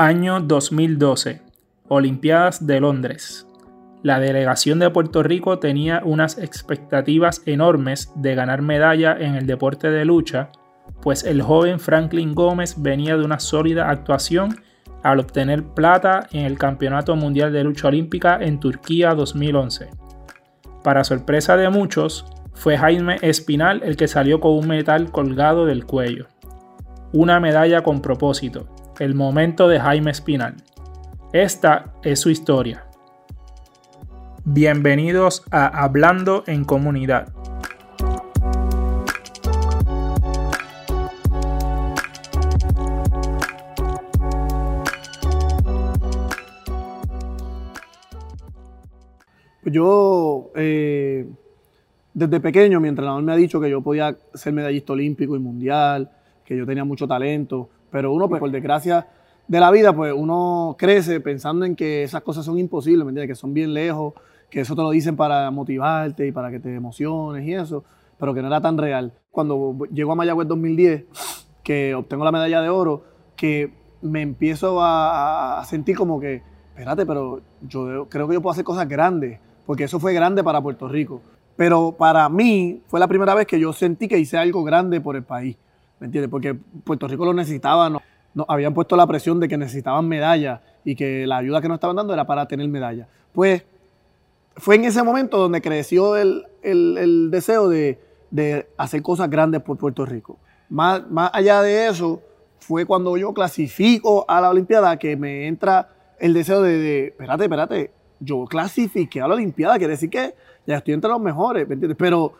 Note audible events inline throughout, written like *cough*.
Año 2012. Olimpiadas de Londres. La delegación de Puerto Rico tenía unas expectativas enormes de ganar medalla en el deporte de lucha, pues el joven Franklin Gómez venía de una sólida actuación al obtener plata en el Campeonato Mundial de Lucha Olímpica en Turquía 2011. Para sorpresa de muchos, fue Jaime Espinal el que salió con un metal colgado del cuello. Una medalla con propósito, el momento de Jaime Espinal. Esta es su historia. Bienvenidos a Hablando en Comunidad. Yo, eh, desde pequeño, mi entrenador me ha dicho que yo podía ser medallista olímpico y mundial, que yo tenía mucho talento, pero uno, pues, por desgracia de la vida, pues uno crece pensando en que esas cosas son imposibles, ¿me entiendes? Que son bien lejos, que eso te lo dicen para motivarte y para que te emociones y eso, pero que no era tan real. Cuando llego a Mayagüez 2010, que obtengo la medalla de oro, que me empiezo a, a sentir como que, espérate, pero yo creo que yo puedo hacer cosas grandes, porque eso fue grande para Puerto Rico. Pero para mí fue la primera vez que yo sentí que hice algo grande por el país, ¿me entiendes? Porque Puerto Rico lo necesitaba, ¿no? nos habían puesto la presión de que necesitaban medallas y que la ayuda que nos estaban dando era para tener medallas. Pues fue en ese momento donde creció el, deseo de, hacer cosas grandes por Puerto Rico. Más, más allá de eso, fue cuando yo clasifico a la Olimpiada que me entra el deseo de, de espérate, espérate, yo clasifiqué a la Olimpiada, quiere decir que ya estoy entre los mejores, ¿me entiendes? Pero,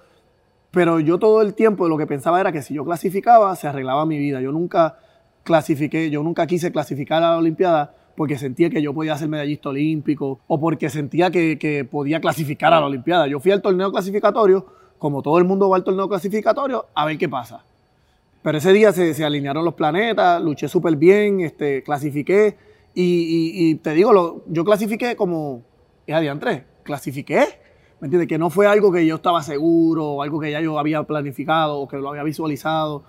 pero yo todo el tiempo lo que pensaba era que si yo clasificaba, se arreglaba mi vida. Yo nunca clasifiqué, yo nunca quise clasificar a la Olimpiada porque sentía que yo podía ser medallista olímpico o porque sentía que, podía clasificar a la Olimpiada. Yo fui al torneo clasificatorio, como todo el mundo va al torneo clasificatorio, a ver qué pasa. Pero ese día se, alinearon los planetas, luché súper bien, este, clasifiqué y, te digo, yo clasifiqué como, es adiantre, clasifiqué. ¿Me entiendes? Que no fue algo que yo estaba seguro o algo que ya yo había planificado o que lo había visualizado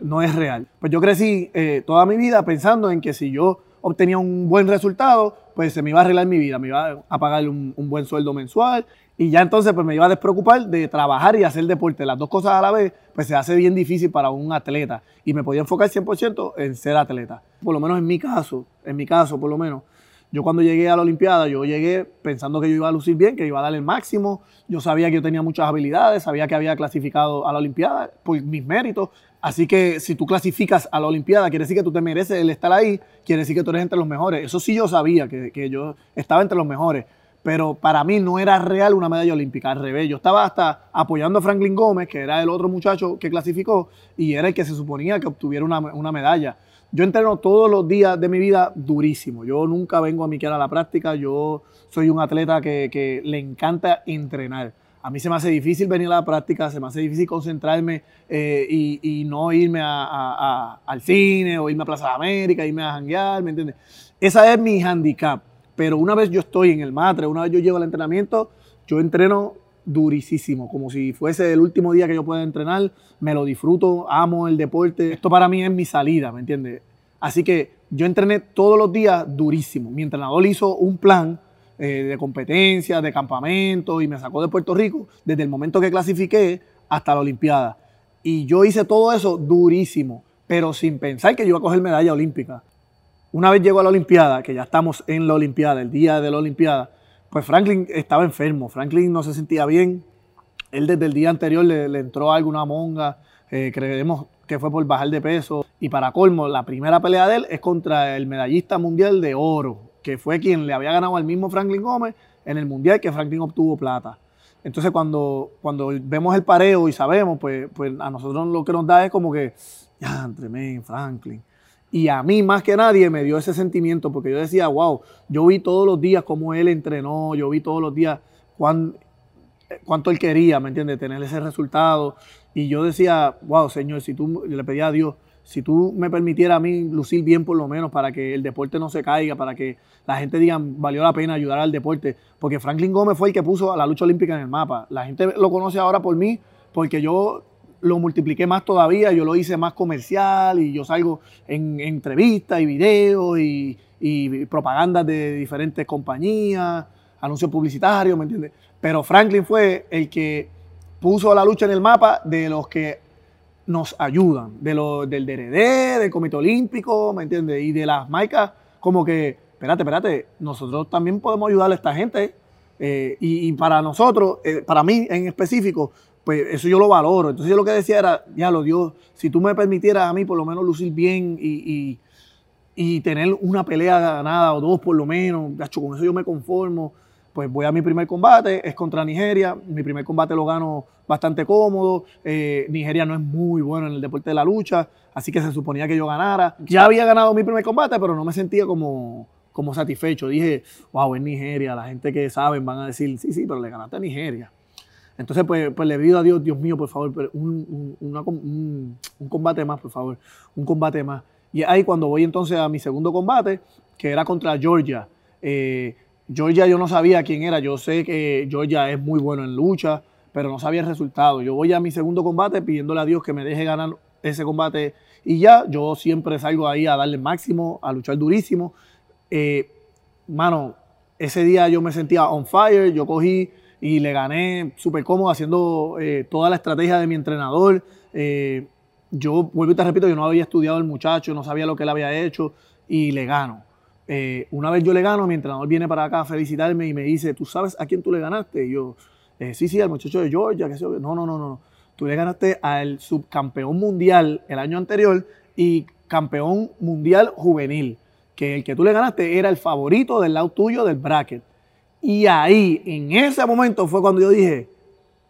no es real. Pues yo crecí eh, toda mi vida pensando en que si yo obtenía un buen resultado, pues se me iba a arreglar mi vida, me iba a pagar un, buen sueldo mensual y ya entonces pues me iba a despreocupar de trabajar y hacer deporte. Las dos cosas a la vez, pues se hace bien difícil para un atleta y me podía enfocar 100% en ser atleta. Por lo menos en mi caso, en mi caso por lo menos, yo cuando llegué a la Olimpiada, yo llegué pensando que yo iba a lucir bien, que iba a dar el máximo. Yo sabía que yo tenía muchas habilidades, sabía que había clasificado a la Olimpiada por mis méritos. Así que si tú clasificas a la Olimpiada, quiere decir que tú te mereces el estar ahí, quiere decir que tú eres entre los mejores. Eso sí yo sabía, que, yo estaba entre los mejores. Pero para mí no era real una medalla olímpica, al revés. Yo estaba hasta apoyando a Franklin Gómez, que era el otro muchacho que clasificó, y era el que se suponía que obtuviera una, una medalla. Yo entreno todos los días de mi vida durísimo. Yo nunca vengo a mi a la práctica. Yo soy un atleta que, le encanta entrenar. A mí se me hace difícil venir a la práctica, se me hace difícil concentrarme eh, y, no irme al cine o irme a Plaza de América, irme a janguear, ¿me entiendes? Esa es mi handicap. Pero una vez yo estoy en el matre, una vez yo llego al entrenamiento, yo entreno durísimo, como si fuese el último día que yo pueda entrenar, me lo disfruto, amo el deporte, esto para mí es mi salida, ¿me entiendes? Así que yo entrené todos los días durísimo. Mi entrenador hizo un plan eh, de competencia, de campamento y me sacó de Puerto Rico desde el momento que clasifiqué hasta la Olimpiada. Y yo hice todo eso durísimo, pero sin pensar que yo iba a coger medalla olímpica. Una vez llego a la Olimpiada, que ya estamos en la Olimpiada, el día de la Olimpiada, pues Franklin estaba enfermo, Franklin no se sentía bien. Él desde el día anterior le, entró alguna monga, eh, creemos que fue por bajar de peso. Y para colmo, la primera pelea de él es contra el medallista mundial de oro, que fue quien le había ganado al mismo Franklin Gómez en el mundial que Franklin obtuvo plata. Entonces cuando, cuando vemos el pareo y sabemos, pues, pues a nosotros lo que nos da es como que, ya, entre Franklin. Y a mí más que nadie me dio ese sentimiento porque yo decía, wow, yo vi todos los días cómo él entrenó, yo vi todos los días cuánto él quería, ¿me entiendes? Tener ese resultado. Y yo decía, wow, Señor, si tú le pedía a Dios, si tú me permitieras a mí lucir bien por lo menos para que el deporte no se caiga, para que la gente diga, valió la pena ayudar al deporte. Porque Franklin Gómez fue el que puso a la lucha olímpica en el mapa. La gente lo conoce ahora por mí porque yo lo multipliqué más todavía, yo lo hice más comercial y yo salgo en, entrevistas y videos y, y propagandas de diferentes compañías, anuncios publicitarios, ¿me entiendes? Pero Franklin fue el que puso la lucha en el mapa de los que nos ayudan, de los, del DRD, del Comité Olímpico, ¿me entiendes? Y de las marcas, como que, espérate, espérate, nosotros también podemos ayudar a esta gente. Eh, y, para nosotros, eh, para mí en específico, pues eso yo lo valoro. Entonces yo lo que decía era, ya lo Dios, si tú me permitieras a mí por lo menos lucir bien y, y tener una pelea ganada o dos por lo menos, con eso yo me conformo pues voy a mi primer combate, es contra Nigeria, mi primer combate lo gano bastante cómodo, eh, Nigeria no es muy bueno en el deporte de la lucha, así que se suponía que yo ganara. Ya había ganado mi primer combate, pero no me sentía como, como satisfecho. Dije, wow, es Nigeria, la gente que saben van a decir, sí, sí, pero le ganaste a Nigeria. Entonces, pues, pues le pido a Dios, Dios mío, por favor, un, combate más, por favor, un combate más. Y ahí cuando voy entonces a mi segundo combate, que era contra Georgia. Eh, Georgia yo no sabía quién era, yo sé que Georgia es muy bueno en lucha, pero no sabía el resultado. Yo voy a mi segundo combate pidiéndole a Dios que me deje ganar ese combate y ya, yo siempre salgo ahí a darle máximo, a luchar durísimo. Eh, mano, ese día yo me sentía on fire, yo cogí y le gané súper cómodo haciendo eh, toda la estrategia de mi entrenador. Eh, yo, vuelvo y te repito, yo no había estudiado el muchacho, no sabía lo que él había hecho y le gano. Eh, una vez yo le gano, mi entrenador viene para acá a felicitarme y me dice, ¿tú sabes a quién tú le ganaste? Y yo, sí, sí, al muchacho de Georgia, no, no, no, no. Tú le ganaste al subcampeón mundial el año anterior y campeón mundial juvenil, que el que tú le ganaste era el favorito del lado tuyo del bracket. Y ahí, en ese momento fue cuando yo dije,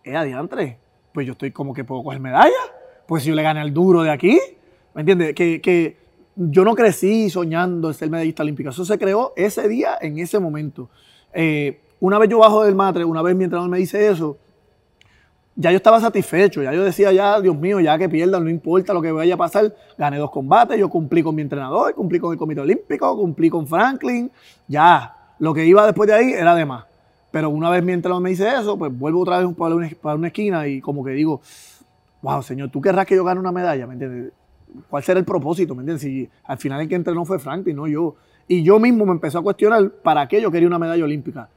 eh, adiantre, pues yo estoy como que puedo coger medalla, pues si yo le gané al duro de aquí, ¿me entiendes? Que, que yo no crecí soñando en ser medallista olímpica. Eso se creó ese día, en ese momento. Eh, una vez yo bajo del matre, una vez mi entrenador me dice eso, ya yo estaba satisfecho, ya yo decía, ya, Dios mío, ya que pierdan, no importa lo que vaya a pasar, gané dos combates, yo cumplí con mi entrenador, cumplí con el Comité Olímpico, cumplí con Franklin, ya, lo que iba después de ahí era de más. Pero una vez mi entrenador me dice eso, pues vuelvo otra vez para una, para una esquina y como que digo, wow, señor, ¿tú querrás que yo gane una medalla? ¿Me entiendes? ¿Cuál será el propósito? ¿Me entiendes? Si al final el que entrenó fue Franklin, no yo. Y yo mismo me empecé a cuestionar para qué yo quería una medalla olímpica.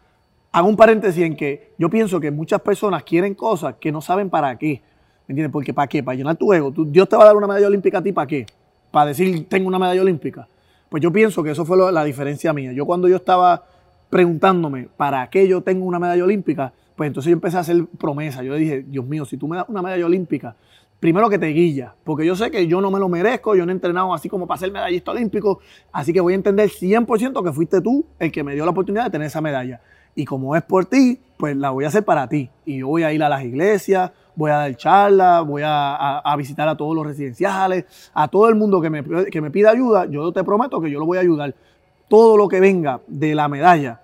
Hago un paréntesis en que yo pienso que muchas personas quieren cosas que no saben para qué. ¿Me entiendes? Porque ¿para qué? Para llenar tu ego. Dios te va a dar una medalla olímpica a ti, ¿para qué? Para decir, tengo una medalla olímpica. Pues yo pienso que eso fue la diferencia mía. Yo cuando yo estaba preguntándome, ¿para qué yo tengo una medalla olímpica? Pues entonces yo empecé a hacer promesas. Yo dije, Dios mío, si tú me das una medalla olímpica, primero que te guilla, porque yo sé que yo no me lo merezco, yo no he entrenado así como para ser medallista olímpico, así que voy a entender 100% que fuiste tú el que me dio la oportunidad de tener esa medalla. Y como es por ti, pues la voy a hacer para ti. Y yo voy a ir a las iglesias, voy a dar charlas, voy a, visitar a todos los residenciales, a todo el mundo que me, que me pida ayuda, yo te prometo que yo lo voy a ayudar. Todo lo que venga de la medalla,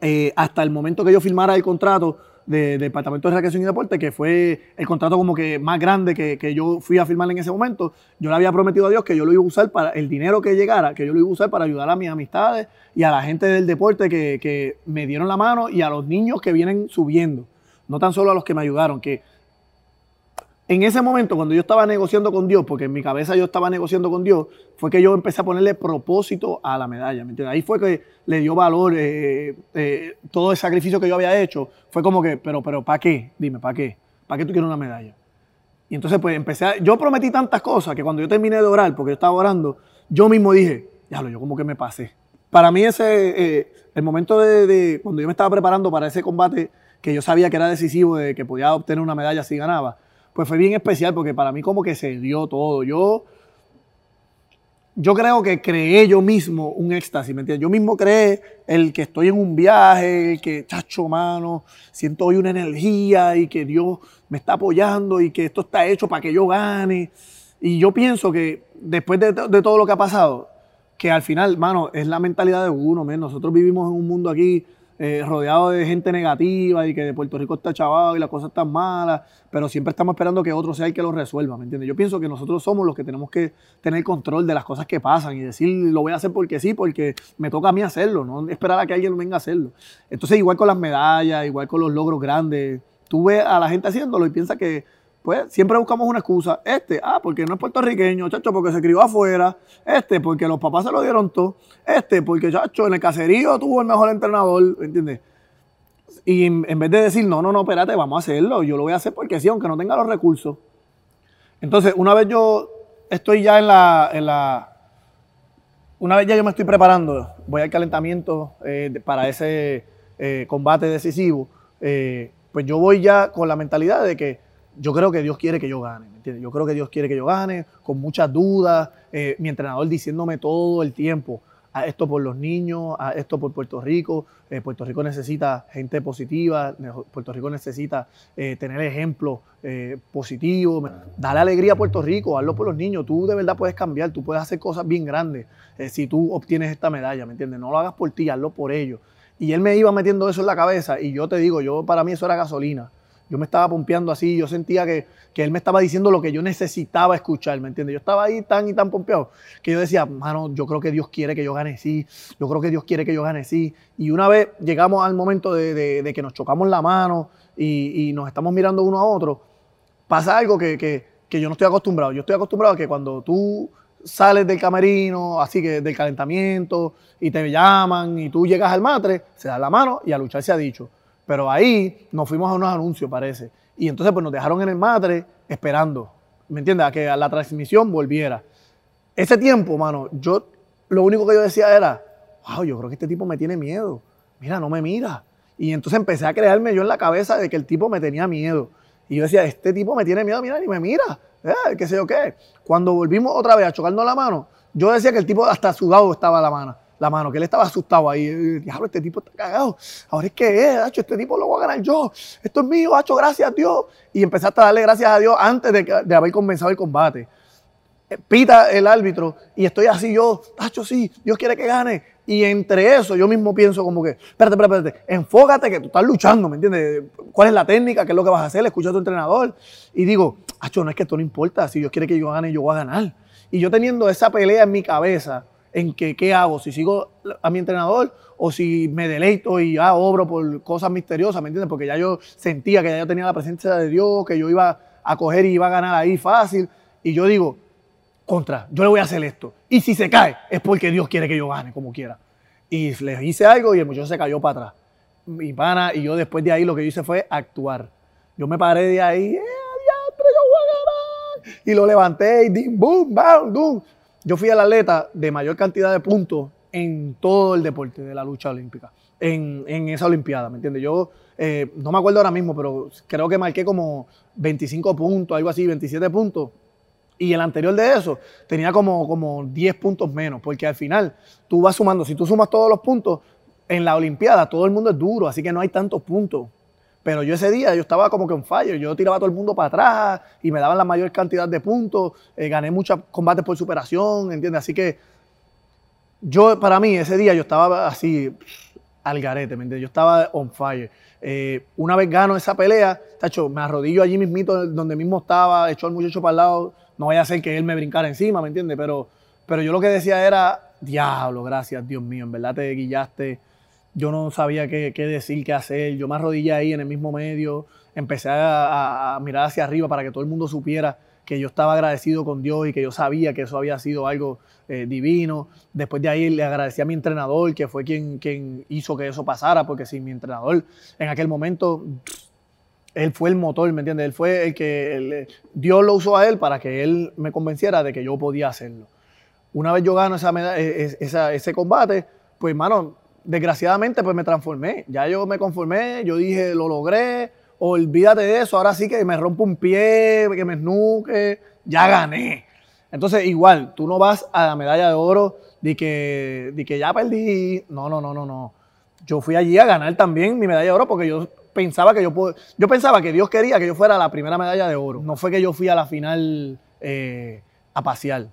eh, hasta el momento que yo firmara el contrato, de, Departamento de Recreación y Deporte, que fue el contrato como que más grande que, yo fui a firmar en ese momento, yo le había prometido a Dios que yo lo iba a usar para el dinero que llegara, que yo lo iba a usar para ayudar a mis amistades y a la gente del deporte que, que me dieron la mano y a los niños que vienen subiendo. No tan solo a los que me ayudaron, que en ese momento, cuando yo estaba negociando con Dios, porque en mi cabeza yo estaba negociando con Dios, fue que yo empecé a ponerle propósito a la medalla. ¿me Ahí fue que le dio valor eh, eh, todo el sacrificio que yo había hecho. Fue como que, pero, pero, ¿para qué? Dime, ¿para qué? ¿Para qué tú quieres una medalla? Y entonces, pues empecé a, Yo prometí tantas cosas que cuando yo terminé de orar, porque yo estaba orando, yo mismo dije, ya lo, yo como que me pasé. Para mí, ese, eh, el momento de, de, cuando yo me estaba preparando para ese combate, que yo sabía que era decisivo, de que podía obtener una medalla si ganaba pues fue bien especial porque para mí como que se dio todo. Yo, yo creo que creé yo mismo un éxtasis, ¿me entiendes? Yo mismo creé el que estoy en un viaje, el que, chacho, mano, siento hoy una energía y que Dios me está apoyando y que esto está hecho para que yo gane. Y yo pienso que después de, todo lo que ha pasado, que al final, mano, es la mentalidad de uno, nosotros vivimos en un mundo aquí eh, rodeado de gente negativa y que de Puerto Rico está chavado y las cosas están malas, pero siempre estamos esperando que otro sea el que lo resuelva, ¿me entiendes? Yo pienso que nosotros somos los que tenemos que tener control de las cosas que pasan y decir, lo voy a hacer porque sí, porque me toca a mí hacerlo, no esperar a que alguien venga a hacerlo. Entonces, igual con las medallas, igual con los logros grandes, tú ves a la gente haciéndolo y piensas que pues siempre buscamos una excusa. Este, ah, porque no es puertorriqueño, chacho, porque se crió afuera. Este, porque los papás se lo dieron todo. Este, porque, chacho, en el caserío tuvo el mejor entrenador, ¿entiendes? Y en, vez de decir, no, no, no, espérate, vamos a hacerlo. Yo lo voy a hacer porque sí, aunque no tenga los recursos. Entonces, una vez yo estoy ya en la, en la una vez ya yo me estoy preparando, voy al calentamiento eh, para ese eh, combate decisivo, eh, pues yo voy ya con la mentalidad de que yo creo que Dios quiere que yo gane, ¿me entiendes? Yo creo que Dios quiere que yo gane, con muchas dudas, mi entrenador diciéndome todo el tiempo, a esto por los niños, a esto por Puerto Rico. Puerto Rico necesita gente positiva, Puerto Rico necesita tener ejemplos positivos. Dale alegría a Puerto Rico, hazlo por los niños. Tú de verdad puedes cambiar, tú puedes hacer cosas bien grandes. Eh, si tú obtienes esta medalla, ¿me entiendes? No lo hagas por ti, hazlo por ellos. Y él me iba metiendo eso en la cabeza y yo te digo, yo para mí eso era gasolina. Yo me estaba pompeando así, yo sentía que, él me estaba diciendo lo que yo necesitaba escuchar, ¿me entiendes? Yo estaba ahí tan y tan pompeado que yo decía, mano, yo creo que Dios quiere que yo gane sí, yo creo que Dios quiere que yo gane sí. Y una vez llegamos al momento de, que nos chocamos la mano y, nos estamos mirando uno a otro, pasa algo que, que yo no estoy acostumbrado. Yo estoy acostumbrado a que cuando tú sales del camerino, así que del calentamiento, y te llaman y tú llegas al matre, se da la mano y a luchar se ha dicho. Pero ahí nos fuimos a unos anuncios, parece. Y entonces pues nos dejaron en el matre esperando, ¿me entiendes? A que la transmisión volviera. Ese tiempo, mano, yo lo único que yo decía era, wow, yo creo que este tipo me tiene miedo. Mira, no me mira. Y entonces empecé a crearme yo en la cabeza de que el tipo me tenía miedo. Y yo decía, este tipo me tiene miedo, mira, ni me mira eh, qué sé yo qué. Cuando volvimos otra vez a chocarnos la mano, yo decía que el tipo hasta sudado estaba la mano, la mano, que él estaba asustado ahí. Diablo, este tipo está cagado. Ahora es que es, este tipo lo voy a ganar yo. Esto es mío, hacho, gracias a Dios. Y empezaste a darle gracias a Dios antes de, de haber comenzado el combate. Eh, pita el árbitro y estoy así yo, hacho, sí, Dios quiere que gane. Y entre eso yo mismo pienso como que, espérate, espérate, espérate, enfócate que tú estás luchando, ¿me entiendes? ¿Cuál es la técnica? ¿Qué es lo que vas a hacer? Escucha a tu entrenador. Y digo, acho, no es que esto no importa, si Dios quiere que yo gane, yo voy a ganar. Y yo teniendo esa pelea en mi cabeza, en que qué hago, si sigo a mi entrenador o si me deleito y ya obro por cosas misteriosas, ¿me entiendes? Porque ya yo sentía que ya yo tenía la presencia de Dios, que yo iba a coger y iba a ganar ahí fácil. Y yo digo, contra, yo le voy a hacer esto. Y si se cae, es porque Dios quiere que yo gane, como quiera. Y le hice algo y el muchacho se cayó para atrás. Mi pana, y yo después de ahí lo que yo hice fue actuar. Yo me paré de ahí, ¡eh, y lo levanté y boom, bam, boom. Yo fui el atleta de mayor cantidad de puntos en todo el deporte de la lucha olímpica, en, esa Olimpiada, ¿me entiendes? Yo eh, no me acuerdo ahora mismo, pero creo que marqué como 25 puntos, algo así, 27 puntos. Y el anterior de eso tenía como, como 10 puntos menos, porque al final tú vas sumando, si tú sumas todos los puntos, en la Olimpiada todo el mundo es duro, así que no hay tantos puntos. Pero yo ese día yo estaba como que en fallo, yo tiraba a todo el mundo para atrás y me daban la mayor cantidad de puntos, eh, gané muchos combates por superación, ¿entiendes? Así que yo, para mí, ese día yo estaba así al garete, ¿me entiendes? Yo estaba on fire. Eh, una vez gano esa pelea, tacho, me arrodillo allí mismito donde mismo estaba, echó al muchacho para el lado, no vaya a ser que él me brincara encima, ¿me entiendes? Pero, pero yo lo que decía era, diablo, gracias, Dios mío, en verdad te guillaste yo no sabía qué, decir, qué hacer. Yo me arrodillé ahí en el mismo medio, empecé a, mirar hacia arriba para que todo el mundo supiera que yo estaba agradecido con Dios y que yo sabía que eso había sido algo eh, divino. Después de ahí le agradecí a mi entrenador, que fue quien, quien hizo que eso pasara, porque sin mi entrenador en aquel momento, él fue el motor, ¿me entiendes? Él fue el que Dios lo usó a él para que él me convenciera de que yo podía hacerlo. Una vez yo gano esa, e, esa ese combate, pues, hermano, desgraciadamente pues me transformé. Ya yo me conformé, yo dije, lo logré, olvídate de eso, ahora sí que me rompo un pie, que me esnuque, ya gané. Entonces igual, tú no vas a la medalla de oro de que, de que ya perdí. No, no, no, no, no. Yo fui allí a ganar también mi medalla de oro porque yo pensaba que yo yo pensaba que Dios quería que yo fuera la primera medalla de oro. No fue que yo fui a la final eh, a pasear.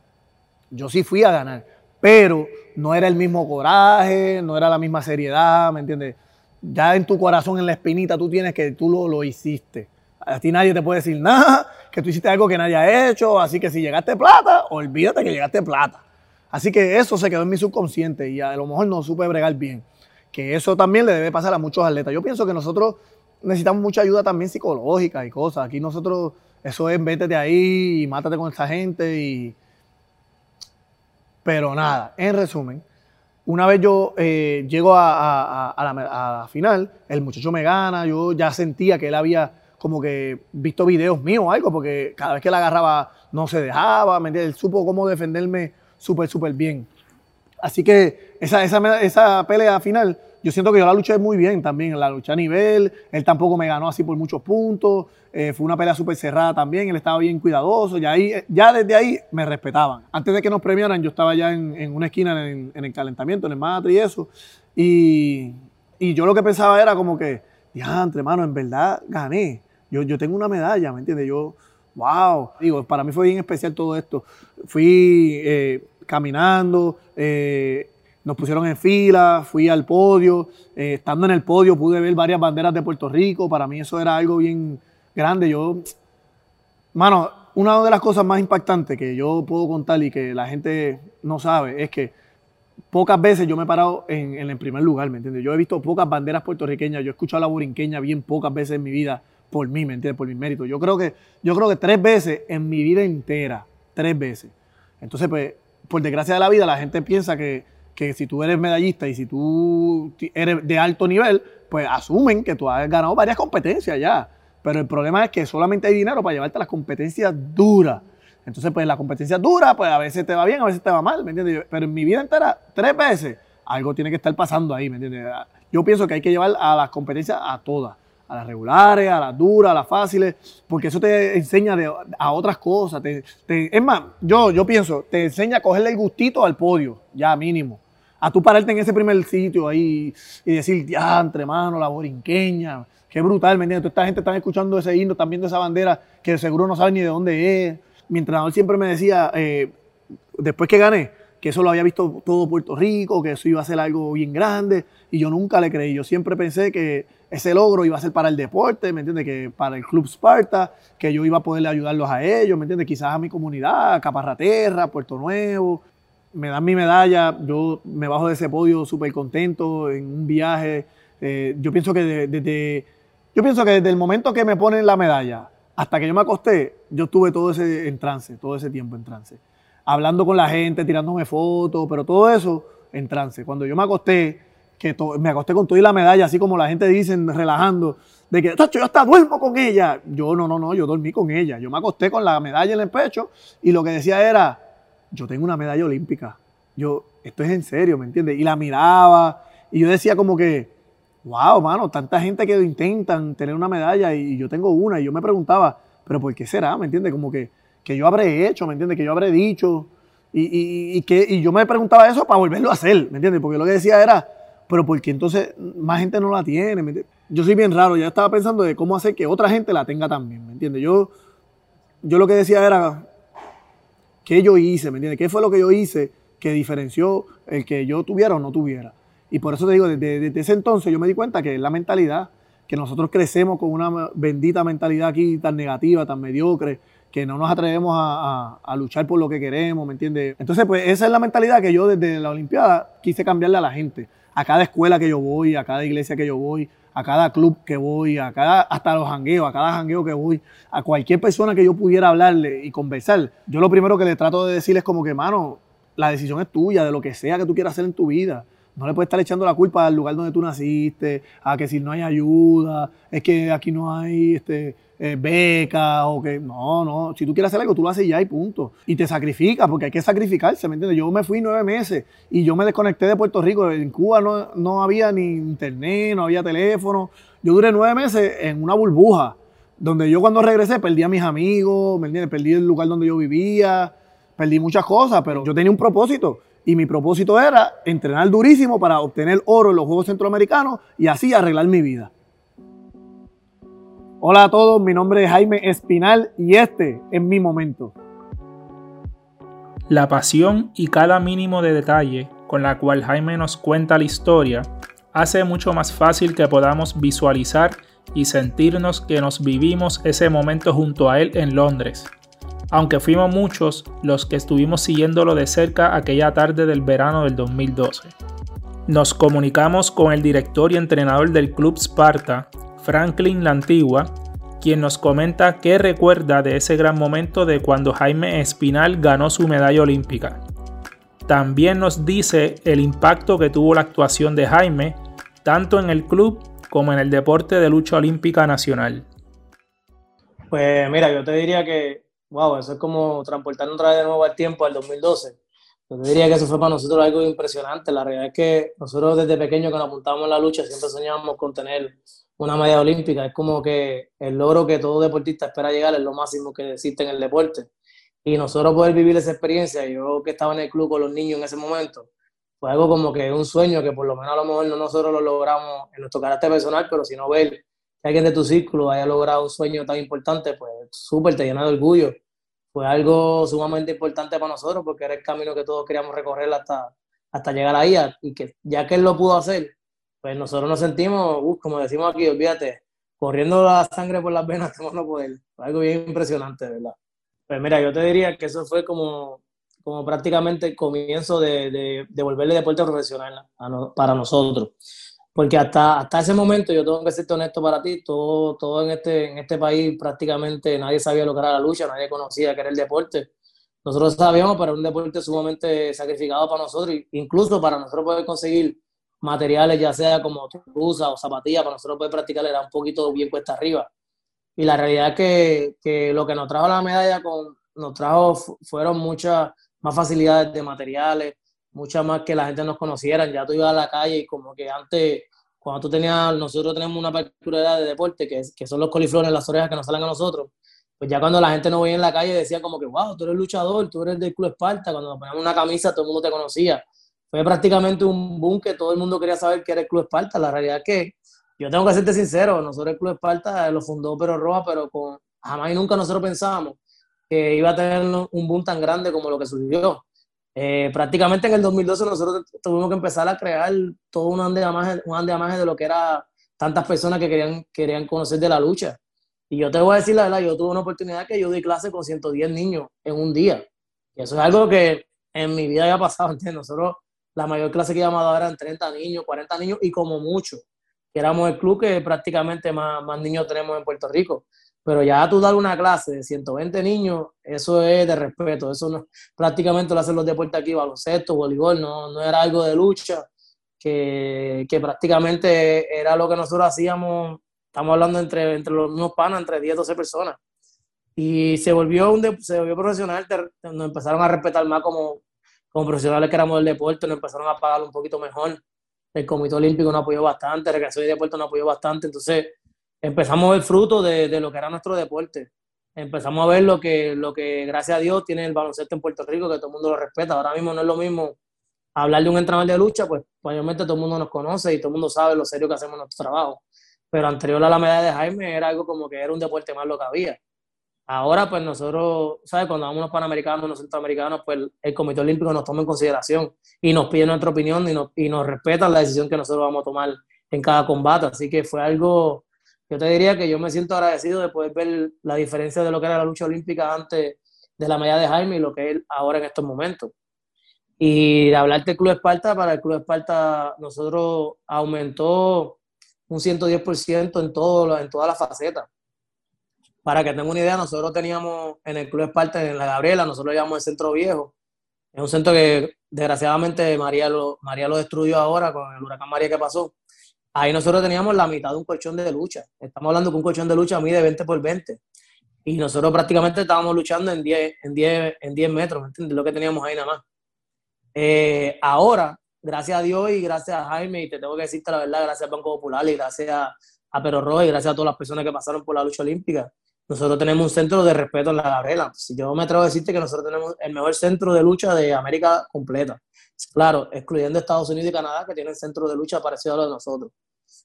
Yo sí fui a ganar pero no era el mismo coraje, no era la misma seriedad, ¿me entiendes? Ya en tu corazón, en la espinita, tú tienes que tú lo, lo hiciste. A ti nadie te puede decir nada, *laughs* que tú hiciste algo que nadie ha hecho, así que si llegaste plata, olvídate que llegaste plata. Así que eso se quedó en mi subconsciente y a lo mejor no supe bregar bien. Que eso también le debe pasar a muchos atletas. Yo pienso que nosotros necesitamos mucha ayuda también psicológica y cosas. Aquí nosotros Eso es vete de ahí y mátate con esa gente y... Pero nada, en resumen, una vez yo eh, llego a, la, final, el muchacho me gana, yo ya sentía que él había como que visto videos míos o algo, porque cada vez que la agarraba no se dejaba, ¿me? Él supo cómo defenderme súper, súper bien. Así que esa, esa, esa pelea final yo siento que yo la luché muy bien también, la luché a nivel, él tampoco me ganó así por muchos puntos, eh, fue una pelea súper cerrada también, él estaba bien cuidadoso, ya, ahí, ya desde ahí me respetaban. Antes de que nos premiaran, yo estaba ya en, una esquina en, el calentamiento, en el matre y eso, y, yo lo que pensaba era como que, entre hermano, en verdad gané, yo, yo tengo una medalla, ¿me entiendes? Yo, wow, digo, para mí fue bien especial todo esto. Fui eh, caminando, eh, nos pusieron en fila, fui al podio, eh, estando en el podio pude ver varias banderas de Puerto Rico, para mí eso era algo bien grande. Yo, mano, una de las cosas más impactantes que yo puedo contar y que la gente no sabe es que pocas veces yo me he parado en, el primer lugar, ¿me entiendes? Yo he visto pocas banderas puertorriqueñas, yo he escuchado la borinqueña bien pocas veces en mi vida por mí, ¿me entiendes? Por mi mérito. Yo creo que, yo creo que tres veces en mi vida entera, tres veces. Entonces, pues, por desgracia de la vida, la gente piensa que que si tú eres medallista y si tú eres de alto nivel, pues asumen que tú has ganado varias competencias ya. Pero el problema es que solamente hay dinero para llevarte las competencias duras. Entonces, pues la competencia dura, pues a veces te va bien, a veces te va mal, ¿me entiendes? Pero en mi vida entera, tres veces, algo tiene que estar pasando ahí, ¿me entiendes? Yo pienso que hay que llevar a las competencias a todas a las regulares, a las duras, a las fáciles, porque eso te enseña a otras cosas. es más, yo, yo pienso, te enseña a cogerle el gustito al podio, ya mínimo a tú pararte en ese primer sitio ahí y decir, diantre, mano, la borinqueña, qué brutal, ¿me entiendes? Toda esta gente está escuchando ese himno, están viendo esa bandera que seguro no saben ni de dónde es. Mi entrenador siempre me decía, eh, después que gané, que eso lo había visto todo Puerto Rico, que eso iba a ser algo bien grande, y yo nunca le creí. Yo siempre pensé que ese logro iba a ser para el deporte, ¿me entiendes? Que para el Club Sparta, que yo iba a poderle ayudarlos a ellos, ¿me entiendes? Quizás a mi comunidad, Caparraterra, Puerto Nuevo, me dan mi medalla, yo me bajo de ese podio súper contento en un viaje. Eh, yo pienso que desde, yo pienso que desde el momento que me ponen la medalla hasta que yo me acosté, yo estuve todo ese en trance, todo ese tiempo en trance. Hablando con la gente, tirándome fotos, pero todo eso en trance. Cuando yo me acosté, que me acosté con todo y la medalla, así como la gente dice, relajando, de que, yo hasta duermo con ella. Yo no, no, no, yo dormí con ella. Yo me acosté con la medalla en el pecho y lo que decía era, yo tengo una medalla olímpica. Yo, esto es en serio, ¿me entiendes? Y la miraba y yo decía como que, wow, mano, tanta gente que intentan tener una medalla y yo tengo una. Y yo me preguntaba, pero ¿por qué será? ¿Me entiendes? Como que, que yo habré hecho, ¿me entiendes? Que yo habré dicho. Y, que, y yo me preguntaba eso para volverlo a hacer, ¿me entiendes? Porque lo que decía era, pero ¿por qué entonces más gente no la tiene? ¿me Yo soy bien raro, ya estaba pensando de cómo hacer que otra gente la tenga también, ¿me entiendes? Yo, yo lo que decía era, qué yo hice, ¿me entiendes? ¿Qué fue lo que yo hice que diferenció el que yo tuviera o no tuviera? Y por eso te digo, desde, ese entonces yo me di cuenta que es la mentalidad, que nosotros crecemos con una bendita mentalidad aquí tan negativa, tan mediocre, que no nos atrevemos a, luchar por lo que queremos, ¿me entiendes? Entonces, pues esa es la mentalidad que yo desde la Olimpiada quise cambiarle a la gente. A cada escuela que yo voy, a cada iglesia que yo voy, a cada club que voy, a cada, hasta los jangueos, a cada jangueo que voy, a cualquier persona que yo pudiera hablarle y conversar, yo lo primero que le trato de decir es como que, mano, la decisión es tuya, de lo que sea que tú quieras hacer en tu vida. No le puedes estar echando la culpa al lugar donde tú naciste, a que si no hay ayuda, es que aquí no hay este, eh, beca o que. No, no. Si tú quieres hacer algo, tú lo haces ya y punto. Y te sacrificas, porque hay que sacrificarse, ¿me entiendes? Yo me fui nueve meses y yo me desconecté de Puerto Rico. En Cuba no, no había ni internet, no había teléfono. Yo duré nueve meses en una burbuja, donde yo cuando regresé perdí a mis amigos, ¿me entiendes? Perdí el lugar donde yo vivía, perdí muchas cosas, pero yo tenía un propósito. Y mi propósito era entrenar durísimo para obtener oro en los Juegos Centroamericanos y así arreglar mi vida. Hola a todos, mi nombre es Jaime Espinal y este es mi momento. La pasión y cada mínimo de detalle con la cual Jaime nos cuenta la historia hace mucho más fácil que podamos visualizar y sentirnos que nos vivimos ese momento junto a él en Londres. Aunque fuimos muchos los que estuvimos siguiéndolo de cerca aquella tarde del verano del 2012. Nos comunicamos con el director y entrenador del Club Sparta, Franklin la Antigua, quien nos comenta qué recuerda de ese gran momento de cuando Jaime Espinal ganó su medalla olímpica. También nos dice el impacto que tuvo la actuación de Jaime, tanto en el club como en el deporte de lucha olímpica nacional. Pues mira, yo te diría que, wow, eso es como transportarnos otra vez de nuevo al tiempo, al 2012. Yo te diría que eso fue para nosotros algo impresionante. La realidad es que nosotros desde pequeños que nos apuntábamos en la lucha siempre soñábamos con tener una medalla olímpica. Es como que el logro que todo deportista espera llegar es lo máximo que existe en el deporte. Y nosotros poder vivir esa experiencia, yo que estaba en el club con los niños en ese momento, fue algo como que un sueño que por lo menos a lo mejor no nosotros lo logramos en nuestro carácter personal, pero si no ver que alguien de tu círculo haya logrado un sueño tan importante, pues súper te llena de orgullo. Fue algo sumamente importante para nosotros porque era el camino que todos queríamos recorrer hasta, hasta llegar ahí y que ya que él lo pudo hacer, pues nosotros nos sentimos, uh, como decimos aquí, olvídate, corriendo la sangre por las venas, *laughs* como no poder. Algo bien impresionante, ¿verdad? Pues mira, yo te diría que eso fue como, como prácticamente el comienzo de, de, de volverle deporte profesional para nosotros. Porque hasta, hasta ese momento, yo tengo que ser honesto para ti, todo, todo en, este, en este país prácticamente nadie sabía lo que era la lucha, nadie conocía que era el deporte. Nosotros sabíamos, pero era un deporte sumamente sacrificado para nosotros, incluso para nosotros poder conseguir materiales, ya sea como truza o zapatillas, para nosotros poder practicar era un poquito bien cuesta arriba. Y la realidad es que, que lo que nos trajo la medalla con, nos trajo fueron muchas más facilidades de materiales, muchas más que la gente nos conociera. Ya tú ibas a la calle y como que antes, cuando tú tenías, nosotros tenemos una peculiaridad de deporte, que, que son los coliflones, las orejas que nos salen a nosotros. Pues ya cuando la gente nos veía en la calle decía como que, wow, tú eres luchador, tú eres del Club Esparta. Cuando nos poníamos una camisa todo el mundo te conocía. Fue prácticamente un boom que todo el mundo quería saber que era el Club Esparta. La realidad es que, yo tengo que serte sincero, nosotros el Club Esparta lo fundó Pero Roja, pero con, jamás y nunca nosotros pensábamos que iba a tener un boom tan grande como lo que surgió. Eh, prácticamente en el 2012 nosotros tuvimos que empezar a crear todo un andamiaje, un de lo que era tantas personas que querían, querían conocer de la lucha. Y yo te voy a decir la verdad, yo tuve una oportunidad que yo di clase con 110 niños en un día. Y eso es algo que en mi vida había pasado. Nosotros, la mayor clase que íbamos a dar eran 30 niños, 40 niños y como mucho. Que éramos el club que prácticamente más, más niños tenemos en Puerto Rico. Pero ya tú dar una clase de 120 niños, eso es de respeto. Eso no, prácticamente lo hacen los deportes aquí, baloncesto, voleibol, no, no era algo de lucha, que, que, prácticamente era lo que nosotros hacíamos, estamos hablando entre, entre los mismos panas, entre 10, 12 personas. Y se volvió, un se volvió profesional, nos empezaron a respetar más como, como profesionales que éramos del deporte, nos empezaron a pagar un poquito mejor. El Comité Olímpico nos apoyó bastante, Recreación de Deporte nos apoyó bastante. Entonces, empezamos a ver fruto de, lo que era nuestro deporte. Empezamos a ver lo que, lo que, gracias a Dios, tiene el baloncesto en Puerto Rico, que todo el mundo lo respeta. Ahora mismo no es lo mismo hablar de un entrenador de lucha, pues obviamente todo el mundo nos conoce y todo el mundo sabe lo serio que hacemos nuestro trabajo. Pero anterior a la medalla de Jaime era algo como que era un deporte más lo que había. Ahora, pues nosotros, ¿sabes? Cuando vamos los panamericanos, los centroamericanos, pues el Comité Olímpico nos toma en consideración y nos pide nuestra opinión y nos, y nos respetan la decisión que nosotros vamos a tomar en cada combate. Así que fue algo yo te diría que yo me siento agradecido de poder ver la diferencia de lo que era la lucha olímpica antes de la medalla de Jaime y lo que es ahora en estos momentos. Y de hablarte del Club Esparta, para el Club Esparta nosotros aumentó un 110% en, todo, en todas las facetas. Para que tengan una idea, nosotros teníamos en el Club Esparta, en la Gabriela, nosotros lo llamamos el Centro Viejo. Es un centro que desgraciadamente María lo, María lo destruyó ahora con el huracán María que pasó ahí nosotros teníamos la mitad de un colchón de lucha. Estamos hablando que un colchón de lucha mide 20 por 20. Y nosotros prácticamente estábamos luchando en 10, en 10, en 10 metros, ¿me entiendes? Lo que teníamos ahí nada más. Eh, ahora, gracias a Dios y gracias a Jaime, y te tengo que decirte la verdad, gracias al Banco Popular y gracias a, a Pero Rojo y gracias a todas las personas que pasaron por la lucha olímpica, nosotros tenemos un centro de respeto en la Gabriela. Si yo me atrevo a decirte que nosotros tenemos el mejor centro de lucha de América completa. Claro, excluyendo Estados Unidos y Canadá, que tienen centros de lucha parecidos a los de nosotros.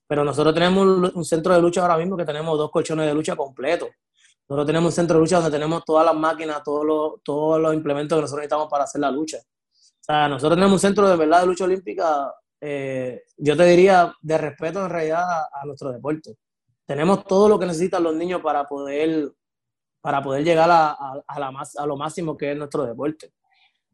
Pero nosotros tenemos un centro de lucha ahora mismo que tenemos dos colchones de lucha completos. Nosotros tenemos un centro de lucha donde tenemos todas las máquinas, todos los, todos los implementos que nosotros necesitamos para hacer la lucha. O sea, nosotros tenemos un centro de verdad de lucha olímpica, eh, yo te diría, de respeto en realidad a, nuestro deporte. Tenemos todo lo que necesitan los niños para poder, para poder llegar a, a, a, a lo máximo que es nuestro deporte.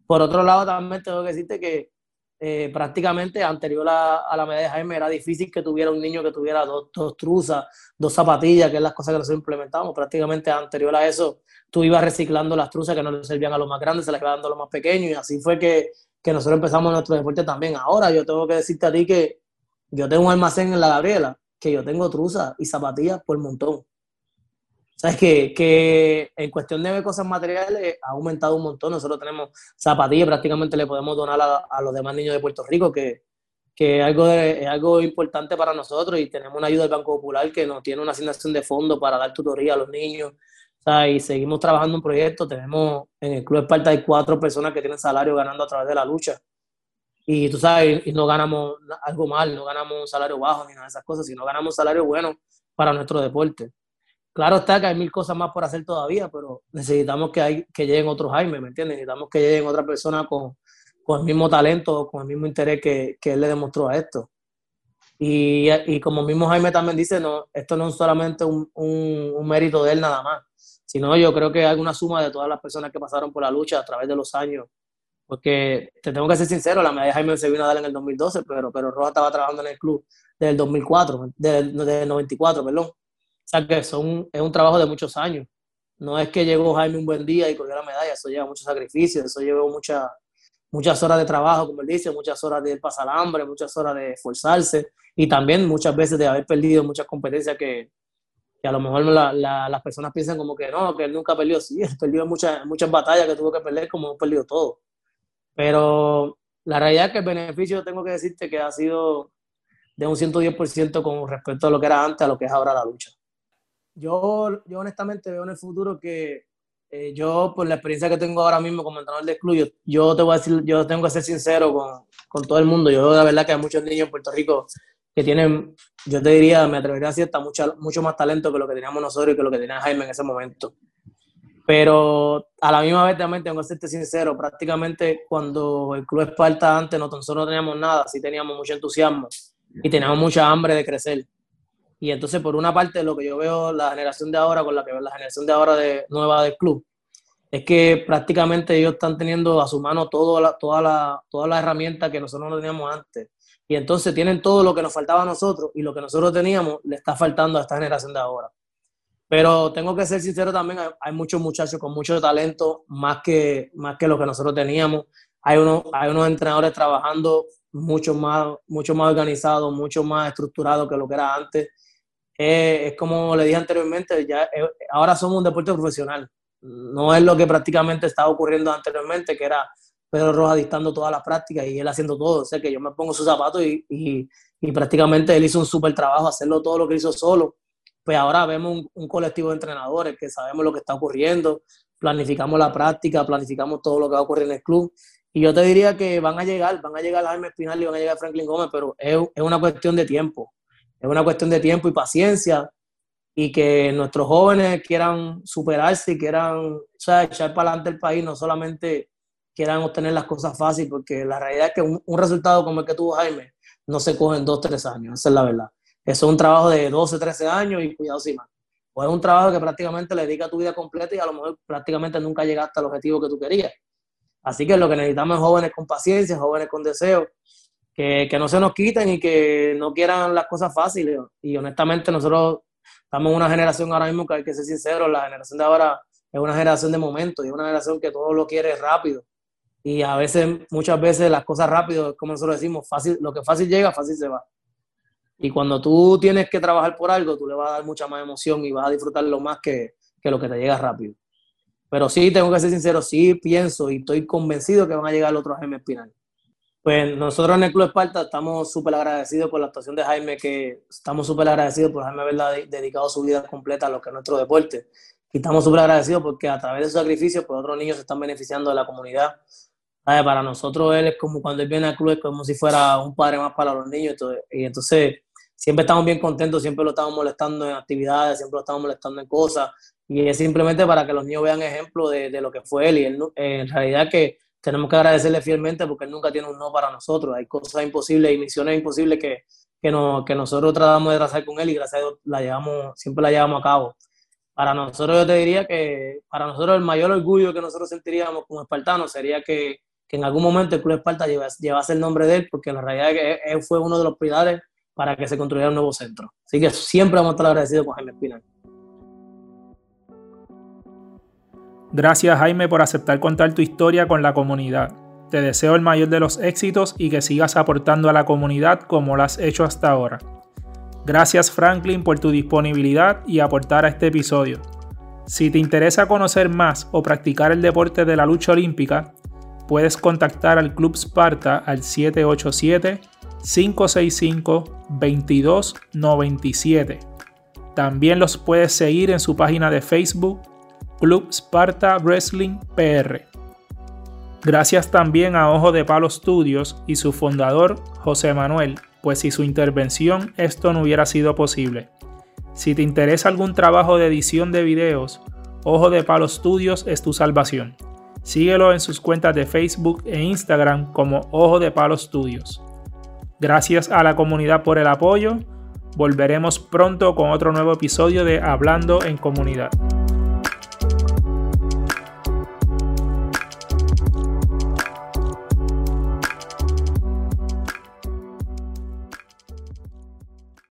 Por otro lado, también tengo que decirte que eh, prácticamente anterior a, la medalla de era difícil que tuviera un niño que tuviera dos, dos truzas, dos zapatillas, que es las cosas que nosotros implementamos. Prácticamente anterior a eso, tú ibas reciclando las truzas que no le servían a los más grandes, se las ibas dando a los más pequeños y así fue que, que nosotros empezamos nuestro deporte también. Ahora yo tengo que decirte a ti que yo tengo un almacén en la Gabriela, que yo tengo truzas y zapatillas por montón. Sabes que, que en cuestión de cosas materiales ha aumentado un montón. Nosotros tenemos zapatillas, prácticamente le podemos donar a, los demás niños de Puerto Rico, que, que es, algo es algo importante para nosotros y tenemos una ayuda del Banco Popular que nos tiene una asignación de fondos para dar tutoría a los niños. y seguimos trabajando un proyecto. Tenemos en el Club Esparta hay cuatro personas que tienen salario ganando a través de la lucha. Y tú sabes, y no ganamos algo mal, no ganamos un salario bajo ni nada de esas cosas, sino ganamos un salario bueno para nuestro deporte. Claro está que hay mil cosas más por hacer todavía, pero necesitamos que, hay, que lleguen otros Jaime, ¿me entiendes? Necesitamos que lleguen otras personas con, con el mismo talento, con el mismo interés que, que él le demostró a esto. Y, y, como mismo Jaime también dice, no, esto no es solamente un, un, un, mérito de él nada más, sino yo creo que hay una suma de todas las personas que pasaron por la lucha a través de los años. Porque te tengo que ser sincero, la medalla Jaime se vino a dar en el 2012, pero, pero Roja estaba trabajando en el club desde el 2004, desde el 94, perdón. O sea que son, es un trabajo de muchos años. No es que llegó Jaime un buen día y cogió la medalla, eso lleva muchos sacrificios, eso lleva mucha, muchas horas de trabajo, como él dice, muchas horas de pasar hambre, muchas horas de esforzarse y también muchas veces de haber perdido muchas competencias que, que a lo mejor la, las personas piensan como que no, que él nunca perdió. Sí, él perdió muchas, muchas batallas que tuvo que perder, como hemos perdido todo. Pero la realidad es que el beneficio, tengo que decirte que ha sido de un 110% con respecto a lo que era antes a lo que es ahora la lucha yo, yo honestamente veo en el futuro que eh, yo, por la experiencia que tengo ahora mismo como entrenador de club, yo, te voy a decir, yo tengo que ser sincero con, con todo el mundo. Yo, la verdad, que hay muchos niños en Puerto Rico que tienen, yo te diría, me atrevería a decir, mucho, mucho más talento que lo que teníamos nosotros y que lo que tenía Jaime en ese momento. Pero a la misma vez también tengo que serte sincero, prácticamente cuando el club Esparta antes nosotros no teníamos nada, sí teníamos mucho entusiasmo y teníamos mucha hambre de crecer. Y entonces, por una parte, lo que yo veo la generación de ahora con la que veo la generación de ahora de nueva del club, es que prácticamente ellos están teniendo a su mano toda la, toda la, toda la herramienta que nosotros no teníamos antes. Y entonces tienen todo lo que nos faltaba a nosotros y lo que nosotros teníamos le está faltando a esta generación de ahora. Pero tengo que ser sincero también, hay, muchos muchachos con mucho talento, más que, más que lo que nosotros teníamos. Hay, uno, hay unos entrenadores trabajando mucho más, mucho más organizados, mucho más estructurados que lo que era antes es como le dije anteriormente, ya eh, ahora somos un deporte profesional. No es lo que prácticamente estaba ocurriendo anteriormente, que era Pedro Rojas dictando todas las prácticas y él haciendo todo. O sea, que yo me pongo sus zapatos y, y, y prácticamente él hizo un súper trabajo, hacerlo todo lo que hizo solo. Pues ahora vemos un, colectivo de entrenadores que sabemos lo que está ocurriendo, planificamos la práctica, planificamos todo lo que va a ocurrir en el club. Y yo te diría que van a llegar, van a llegar Jaime Espinal y van a llegar Franklin Gómez, pero es, una cuestión de tiempo es una cuestión de tiempo y paciencia y que nuestros jóvenes quieran superarse y quieran o sea, echar para adelante el país, no solamente quieran obtener las cosas fáciles, porque la realidad es que un, resultado como el que tuvo Jaime no se coge en dos, tres años, esa es la verdad. Eso es un trabajo de 12, 13 años y cuidado sin más. O es un trabajo que prácticamente le dedica tu vida completa y a lo mejor prácticamente nunca llegaste al objetivo que tú querías. Así que lo que necesitamos es jóvenes con paciencia, jóvenes con deseo que, que, no se nos quiten y que no quieran las cosas fáciles. Y honestamente nosotros estamos en una generación ahora mismo que hay que ser sinceros, la generación de ahora es una generación de momentos y es una generación que todo lo quiere rápido. Y a veces, muchas veces las cosas rápido, como nosotros decimos, fácil, lo que fácil llega, fácil se va. Y cuando tú tienes que trabajar por algo, tú le vas a dar mucha más emoción y vas a disfrutarlo más que, que lo que te llega rápido. Pero sí, tengo que ser sincero, sí pienso y estoy convencido que van a llegar otros Jaime Espinal. Pues nosotros en el Club Esparta estamos súper agradecidos por la actuación de Jaime, que estamos súper agradecidos por Jaime haber dedicado su vida completa a lo que es nuestro deporte. Y estamos súper agradecidos porque a través de su sacrificio, pues otros niños se están beneficiando de la comunidad. Para nosotros él es como cuando él viene al club, es como si fuera un padre más para los niños. Y entonces siempre estamos bien contentos, siempre lo estamos molestando en actividades, siempre lo estamos molestando en cosas. Y es simplemente para que los niños vean ejemplo de, de lo que fue él. Y él, en realidad que tenemos que agradecerle fielmente porque él nunca tiene un no para nosotros. Hay cosas imposibles y misiones imposibles que, que, no, que nosotros tratamos de trazar con él y gracias a Dios la llevamos, siempre la llevamos a cabo. Para nosotros yo te diría que para nosotros el mayor orgullo que nosotros sentiríamos como espartanos sería que, que en algún momento el Club Esparta llevase el nombre de él, porque la realidad que él fue uno de los pilares para que se construyera un nuevo centro. Así que siempre vamos a estar agradecidos con Jaime Espinal. Gracias Jaime por aceptar contar tu historia con la comunidad. Te deseo el mayor de los éxitos y que sigas aportando a la comunidad como lo has hecho hasta ahora. Gracias Franklin por tu disponibilidad y aportar a este episodio. Si te interesa conocer más o practicar el deporte de la lucha olímpica, puedes contactar al Club Sparta al 787-565-2297. También los puedes seguir en su página de Facebook, Club Sparta Wrestling PR. Gracias también a Ojo de Palo Studios y su fundador, José Manuel, pues sin su intervención esto no hubiera sido posible. Si te interesa algún trabajo de edición de videos, Ojo de Palo Studios es tu salvación. Síguelo en sus cuentas de Facebook e Instagram como Ojo de Palo Studios. Gracias a la comunidad por el apoyo. Volveremos pronto con otro nuevo episodio de Hablando en Comunidad.